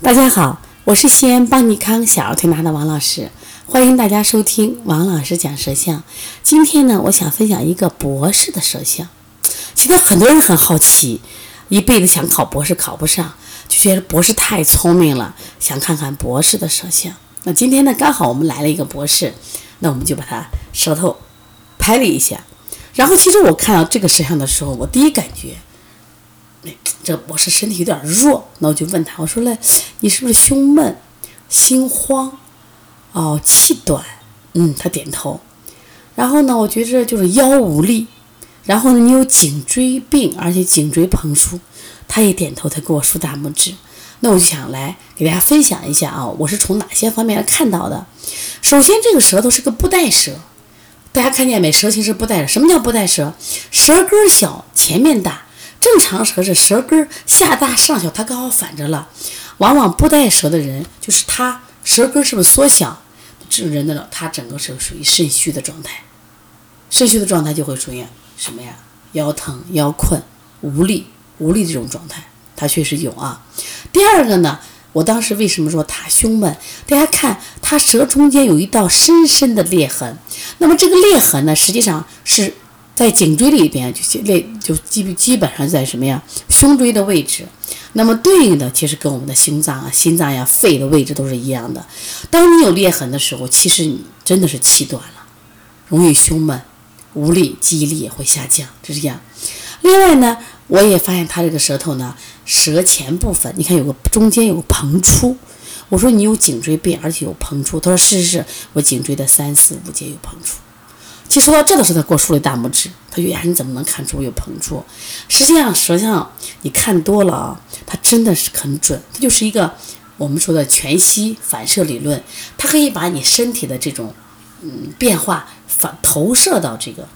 大家好，我是西安邦尼康小儿推拿的王老师，欢迎大家收听王老师讲舌象。今天呢，我想分享一个博士的舌象。其实很多人很好奇，一辈子想考博士考不上，就觉得博士太聪明了，想看看博士的舌象。那今天呢，刚好我们来了一个博士，那我们就把他舌头拍了一下。然后，其实我看到这个舌象的时候，我第一感觉。这我是身体有点弱，那我就问他，我说嘞，你是不是胸闷、心慌？哦，气短。嗯，他点头。然后呢，我觉着就是腰无力。然后呢，你有颈椎病，而且颈椎膨出。他也点头，他给我竖大拇指。那我就想来给大家分享一下啊，我是从哪些方面看到的？首先，这个舌头是个布袋舌，大家看见没？舌形是布袋什么叫布袋舌？舌根小，前面大。正常舌是舌根下大上小，它刚好反着了。往往不带舌的人，就是他舌根是不是缩小？这人的他整个是属于肾虚的状态，肾虚的状态就会出现什么呀？腰疼、腰困、无力、无力这种状态，他确实有啊。第二个呢，我当时为什么说他胸闷？大家看他舌中间有一道深深的裂痕，那么这个裂痕呢，实际上是。在颈椎里边，就类就基基本上在什么呀？胸椎的位置。那么对应的其实跟我们的心脏啊、心脏呀、肺的位置都是一样的。当你有裂痕的时候，其实你真的是气短了，容易胸闷、无力，记忆力也会下降，就是这样。另外呢，我也发现他这个舌头呢，舌前部分，你看有个中间有个膨出。我说你有颈椎病，而且有膨出。他说是是是，我颈椎的三四五节有膨出。其实说到这的时候，他给我竖了大拇指。他说：“呀，你怎么能看出我有膨出？实际上，舌象你看多了啊，它真的是很准。它就是一个我们说的全息反射理论，它可以把你身体的这种嗯变化反投射到这个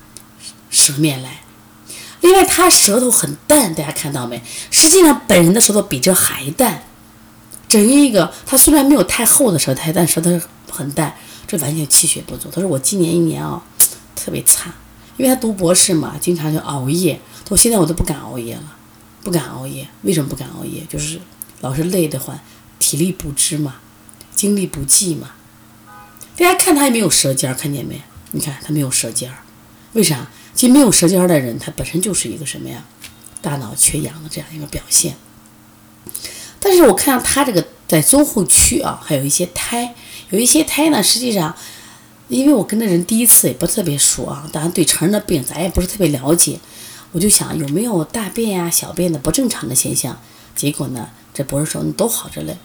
舌面来。另外，他舌头很淡，大家看到没？实际上，本人的舌头比这还淡。整一个，他虽然没有太厚的舌苔，但舌头很淡，这完全气血不足。他说我今年一年啊。”特别差，因为他读博士嘛，经常就熬夜。到现在我都不敢熬夜了，不敢熬夜。为什么不敢熬夜？就是老是累得慌，体力不支嘛，精力不济嘛。大家看他也没有舌尖，看见没？你看他没有舌尖，为啥？其实没有舌尖的人，他本身就是一个什么呀？大脑缺氧的这样一个表现。但是我看到他这个在中后区啊，还有一些胎，有一些胎呢，实际上。因为我跟那人第一次也不特别熟啊，当然对成人的病咱也不是特别了解，我就想有没有大便呀、小便的不正常的现象。结果呢，这博士说你都好着嘞，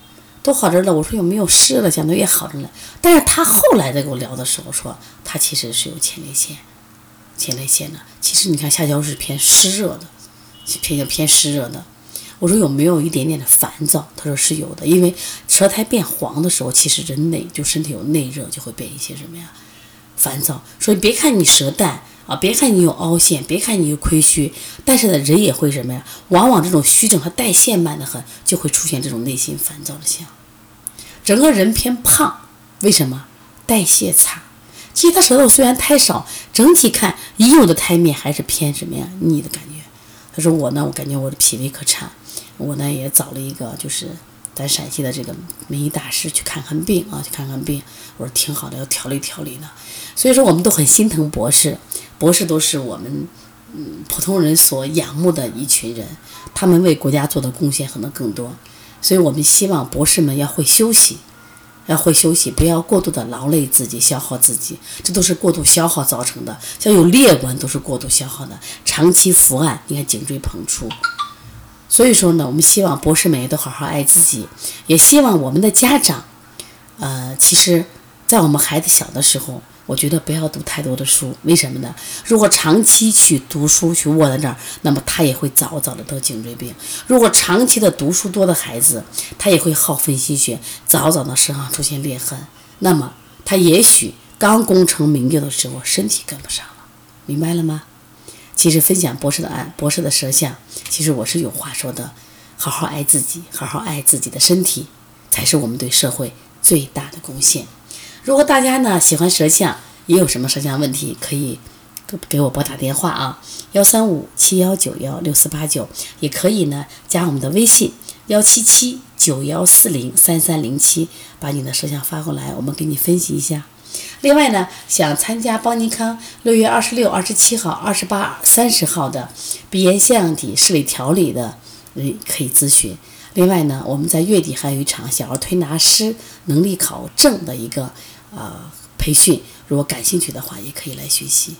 都好着了。我说有没有湿了，讲的也好着呢。但是他后来在跟我聊的时候说，他其实是有前列腺，前列腺的。其实你看下焦是偏湿热的，偏偏湿热的。我说有没有一点点的烦躁？他说是有的，因为舌苔变黄的时候，其实人内就身体有内热，就会变一些什么呀？烦躁。所以别看你舌淡啊，别看你有凹陷，别看你有亏虚，但是呢，人也会什么呀？往往这种虚症，和代谢慢的很，就会出现这种内心烦躁的象。整个人偏胖，为什么？代谢差。其实他舌头虽然苔少，整体看已有的苔面还是偏什么呀？腻的感觉。他说我呢，我感觉我的脾胃可差。我呢也找了一个，就是咱陕西的这个名医大师去看看病啊，去看看病。我说挺好的，要调理调理的。所以说我们都很心疼博士，博士都是我们嗯普通人所仰慕的一群人，他们为国家做的贡献可能更多。所以我们希望博士们要会休息，要会休息，不要过度的劳累自己、消耗自己，这都是过度消耗造成的。像有裂纹都是过度消耗的，长期伏案，你看颈椎膨出。所以说呢，我们希望博士们也都好好爱自己，也希望我们的家长，呃，其实，在我们孩子小的时候，我觉得不要读太多的书，为什么呢？如果长期去读书去卧在这儿，那么他也会早早的得颈椎病。如果长期的读书多的孩子，他也会耗费心血，早早的身上出现裂痕。那么他也许刚功成名就的时候，身体跟不上了，明白了吗？其实分享博士的案，博士的舌象，其实我是有话说的。好好爱自己，好好爱自己的身体，才是我们对社会最大的贡献。如果大家呢喜欢舌象，也有什么舌象问题，可以给我拨打电话啊，幺三五七幺九幺六四八九，也可以呢加我们的微信幺七七九幺四零三三零七，把你的舌像发过来，我们给你分析一下。另外呢，想参加邦尼康六月二十六、二十七号、二十八、三十号的鼻炎腺样体视力调理的人可以咨询。另外呢，我们在月底还有一场小儿推拿师能力考证的一个呃培训，如果感兴趣的话，也可以来学习。